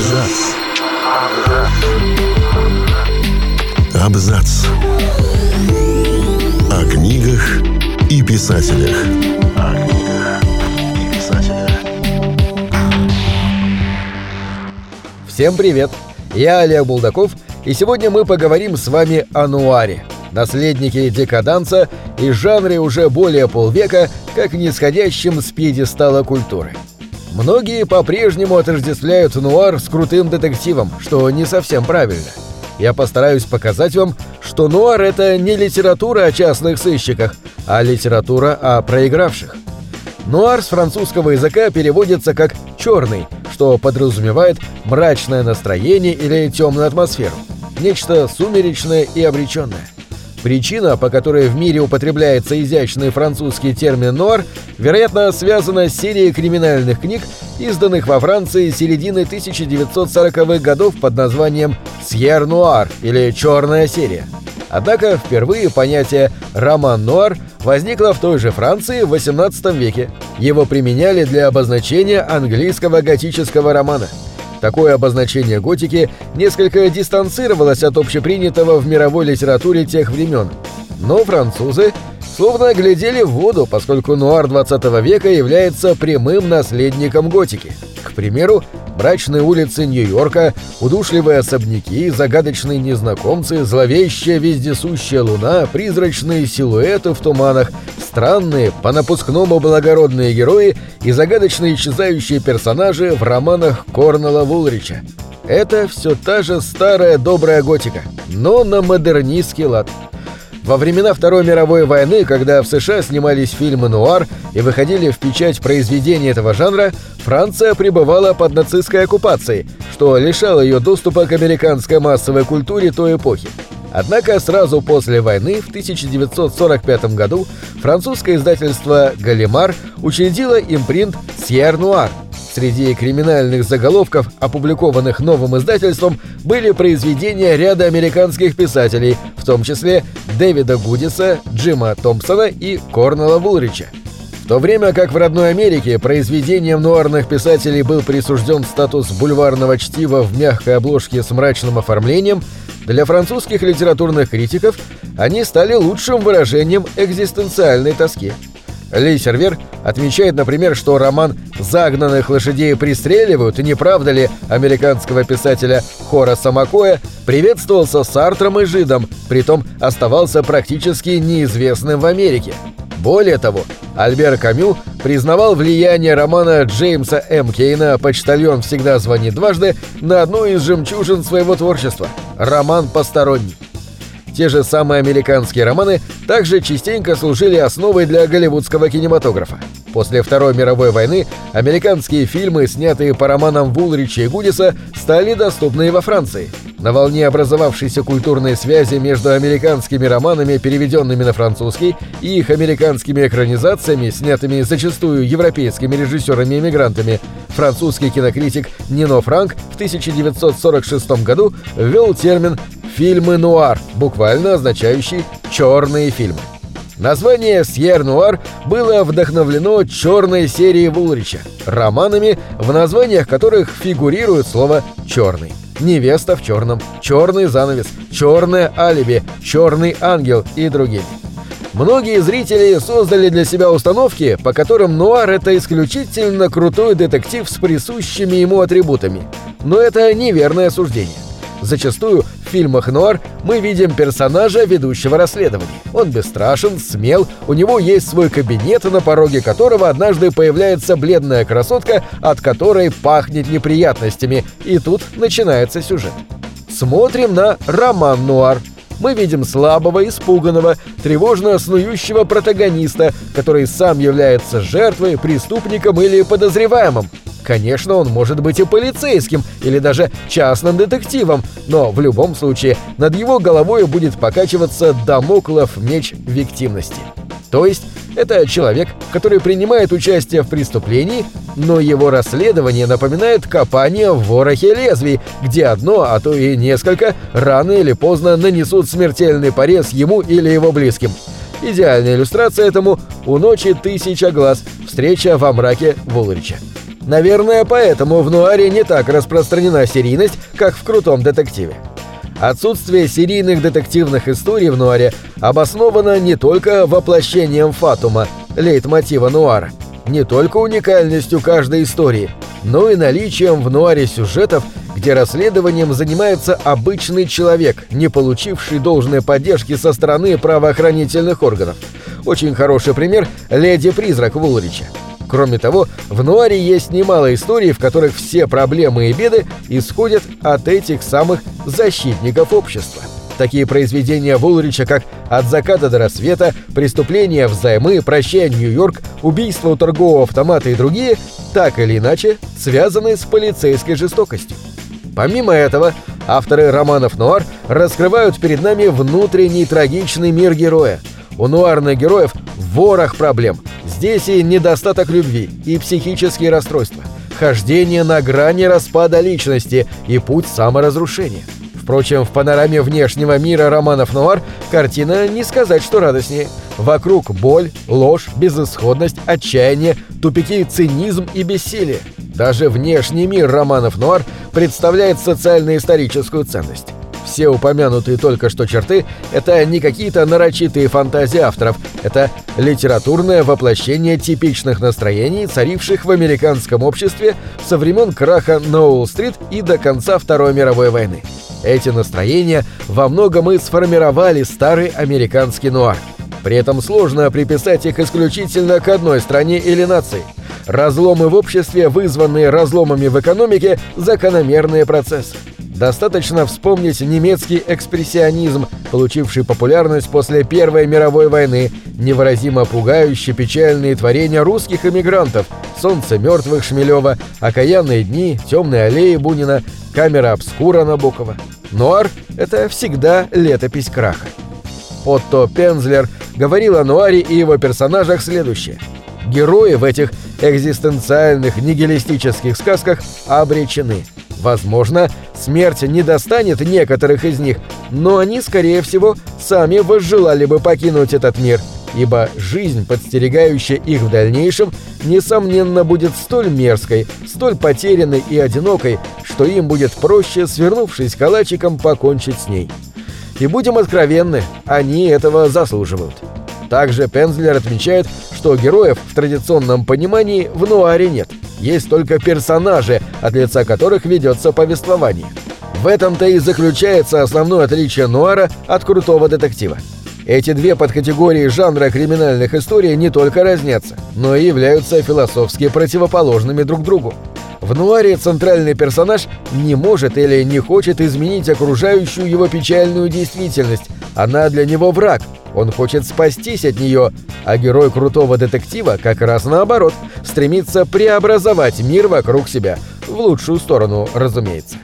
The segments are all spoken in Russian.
Абзац. Абзац. О книгах и писателях. О книгах и писателях. Всем привет! Я Олег Булдаков, и сегодня мы поговорим с вами о нуаре, наследнике декаданса и жанре уже более полвека, как нисходящем с пьедестала культуры. Многие по-прежнему отождествляют нуар с крутым детективом, что не совсем правильно. Я постараюсь показать вам, что нуар — это не литература о частных сыщиках, а литература о проигравших. Нуар с французского языка переводится как «черный», что подразумевает мрачное настроение или темную атмосферу. Нечто сумеречное и обреченное. Причина, по которой в мире употребляется изящный французский термин «нуар», вероятно, связана с серией криминальных книг, изданных во Франции середины 1940-х годов под названием «Сьер Нуар» или «Черная серия». Однако впервые понятие «роман-нуар» возникло в той же Франции в XVIII веке. Его применяли для обозначения английского готического романа – Такое обозначение готики несколько дистанцировалось от общепринятого в мировой литературе тех времен. Но французы словно глядели в воду, поскольку нуар 20 века является прямым наследником готики. К примеру, мрачные улицы Нью-Йорка, удушливые особняки, загадочные незнакомцы, зловещая вездесущая луна, призрачные силуэты в туманах, странные, по-напускному благородные герои и загадочно исчезающие персонажи в романах Корнела Вулрича. Это все та же старая добрая готика, но на модернистский лад – во времена Второй мировой войны, когда в США снимались фильмы «Нуар» и выходили в печать произведения этого жанра, Франция пребывала под нацистской оккупацией, что лишало ее доступа к американской массовой культуре той эпохи. Однако сразу после войны, в 1945 году, французское издательство «Галимар» учредило импринт «Сьер Нуар», Среди криминальных заголовков, опубликованных новым издательством, были произведения ряда американских писателей, в том числе Дэвида Гудиса, Джима Томпсона и Корнела Вулрича. В то время как в родной Америке произведением нуарных писателей был присужден статус бульварного чтива в мягкой обложке с мрачным оформлением, для французских литературных критиков они стали лучшим выражением экзистенциальной тоски – ли Сервер отмечает, например, что роман «Загнанных лошадей пристреливают» не правда ли американского писателя Хораса Макоя приветствовался Сартром и Жидом, притом оставался практически неизвестным в Америке. Более того, Альбер Камю признавал влияние романа Джеймса М. Кейна «Почтальон всегда звонит дважды» на одну из жемчужин своего творчества – роман «Посторонний». Те же самые американские романы также частенько служили основой для голливудского кинематографа. После Второй мировой войны американские фильмы, снятые по романам Вулрича и Гудиса, стали доступны во Франции. На волне образовавшейся культурной связи между американскими романами, переведенными на французский, и их американскими экранизациями, снятыми зачастую европейскими режиссерами-эмигрантами, французский кинокритик Нино Франк в 1946 году ввел термин фильмы нуар, буквально означающий «черные фильмы». Название «Сьер Нуар» было вдохновлено черной серией Вулрича, романами, в названиях которых фигурирует слово «черный». «Невеста в черном», «Черный занавес», «Черное алиби», «Черный ангел» и другими. Многие зрители создали для себя установки, по которым нуар — это исключительно крутой детектив с присущими ему атрибутами. Но это неверное суждение. Зачастую фильмах нуар мы видим персонажа, ведущего расследование. Он бесстрашен, смел, у него есть свой кабинет, на пороге которого однажды появляется бледная красотка, от которой пахнет неприятностями, и тут начинается сюжет. Смотрим на роман нуар. Мы видим слабого, испуганного, тревожно снующего протагониста, который сам является жертвой, преступником или подозреваемым. Конечно, он может быть и полицейским, или даже частным детективом, но в любом случае над его головой будет покачиваться домоклов меч виктимности. То есть это человек, который принимает участие в преступлении, но его расследование напоминает копание в ворохе лезвий, где одно, а то и несколько, рано или поздно нанесут смертельный порез ему или его близким. Идеальная иллюстрация этому «У ночи тысяча глаз. Встреча во мраке Вулрича». Наверное, поэтому в нуаре не так распространена серийность, как в крутом детективе. Отсутствие серийных детективных историй в нуаре обосновано не только воплощением Фатума, лейтмотива нуара, не только уникальностью каждой истории, но и наличием в нуаре сюжетов, где расследованием занимается обычный человек, не получивший должной поддержки со стороны правоохранительных органов. Очень хороший пример – «Леди-призрак» Вулрича. Кроме того, в нуаре есть немало историй, в которых все проблемы и беды исходят от этих самых защитников общества. Такие произведения Вулрича, как «От заката до рассвета», «Преступления взаймы», «Прощай, Нью-Йорк», «Убийство у торгового автомата» и другие, так или иначе, связаны с полицейской жестокостью. Помимо этого, авторы романов «Нуар» раскрывают перед нами внутренний трагичный мир героя. У нуарных героев ворох проблем. Здесь и недостаток любви, и психические расстройства, хождение на грани распада личности и путь саморазрушения. Впрочем, в панораме внешнего мира романов «Нуар» картина не сказать, что радостнее. Вокруг боль, ложь, безысходность, отчаяние, тупики, цинизм и бессилие. Даже внешний мир романов «Нуар» представляет социально-историческую ценность. Все упомянутые только что черты – это не какие-то нарочитые фантазии авторов, это литературное воплощение типичных настроений, царивших в американском обществе со времен краха на Уолл-стрит и до конца Второй мировой войны. Эти настроения во многом и сформировали старый американский нуар. При этом сложно приписать их исключительно к одной стране или нации. Разломы в обществе, вызванные разломами в экономике, закономерные процессы. Достаточно вспомнить немецкий экспрессионизм, получивший популярность после Первой мировой войны, невыразимо пугающие печальные творения русских эмигрантов, «Солнце мертвых» Шмелева, «Окаянные дни», «Темные аллеи» Бунина, «Камера обскура» Набокова. Нуар — это всегда летопись краха. Отто Пензлер говорил о Нуаре и его персонажах следующее. Герои в этих экзистенциальных нигилистических сказках обречены — Возможно, смерть не достанет некоторых из них, но они, скорее всего, сами возжелали бы покинуть этот мир, ибо жизнь, подстерегающая их в дальнейшем, несомненно будет столь мерзкой, столь потерянной и одинокой, что им будет проще, свернувшись калачиком, покончить с ней. И будем откровенны, они этого заслуживают. Также Пензлер отмечает, что героев в традиционном понимании в нуаре нет. Есть только персонажи, от лица которых ведется повествование. В этом-то и заключается основное отличие нуара от крутого детектива. Эти две подкатегории жанра криминальных историй не только разнятся, но и являются философски противоположными друг другу. В нуаре центральный персонаж не может или не хочет изменить окружающую его печальную действительность. Она для него враг, он хочет спастись от нее, а герой крутого детектива как раз наоборот, стремится преобразовать мир вокруг себя, в лучшую сторону, разумеется.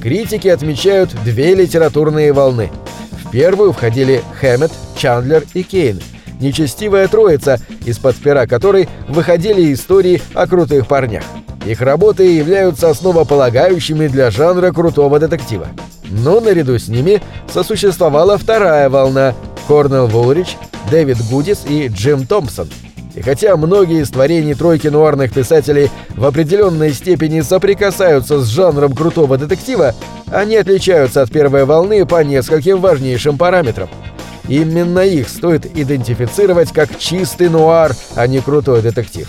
Критики отмечают две литературные волны. В первую входили Хэммет, Чандлер и Кейн, нечестивая троица, из-под пера которой выходили истории о крутых парнях. Их работы являются основополагающими для жанра крутого детектива. Но наряду с ними сосуществовала вторая волна – Корнел Вулрич, Дэвид Гудис и Джим Томпсон. И хотя многие из творений тройки нуарных писателей в определенной степени соприкасаются с жанром крутого детектива, они отличаются от первой волны по нескольким важнейшим параметрам. Именно их стоит идентифицировать как чистый нуар, а не крутой детектив.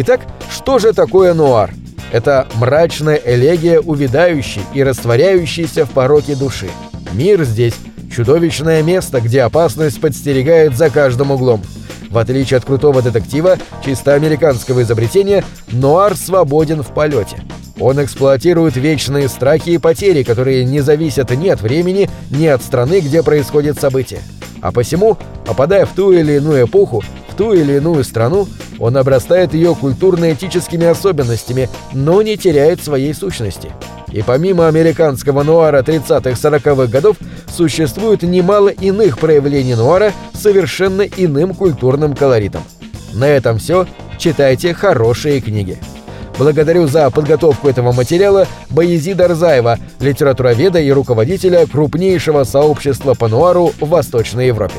Итак, что же такое нуар? Это мрачная элегия, увядающей и растворяющейся в пороке души. Мир здесь – чудовищное место, где опасность подстерегает за каждым углом. В отличие от крутого детектива, чисто американского изобретения, нуар свободен в полете. Он эксплуатирует вечные страхи и потери, которые не зависят ни от времени, ни от страны, где происходит событие. А посему, попадая в ту или иную эпоху, ту или иную страну, он обрастает ее культурно-этическими особенностями, но не теряет своей сущности. И помимо американского нуара 30-40-х годов, существует немало иных проявлений нуара с совершенно иным культурным колоритом. На этом все. Читайте хорошие книги. Благодарю за подготовку этого материала Боязида Рзаева, литературоведа и руководителя крупнейшего сообщества по нуару в Восточной Европе.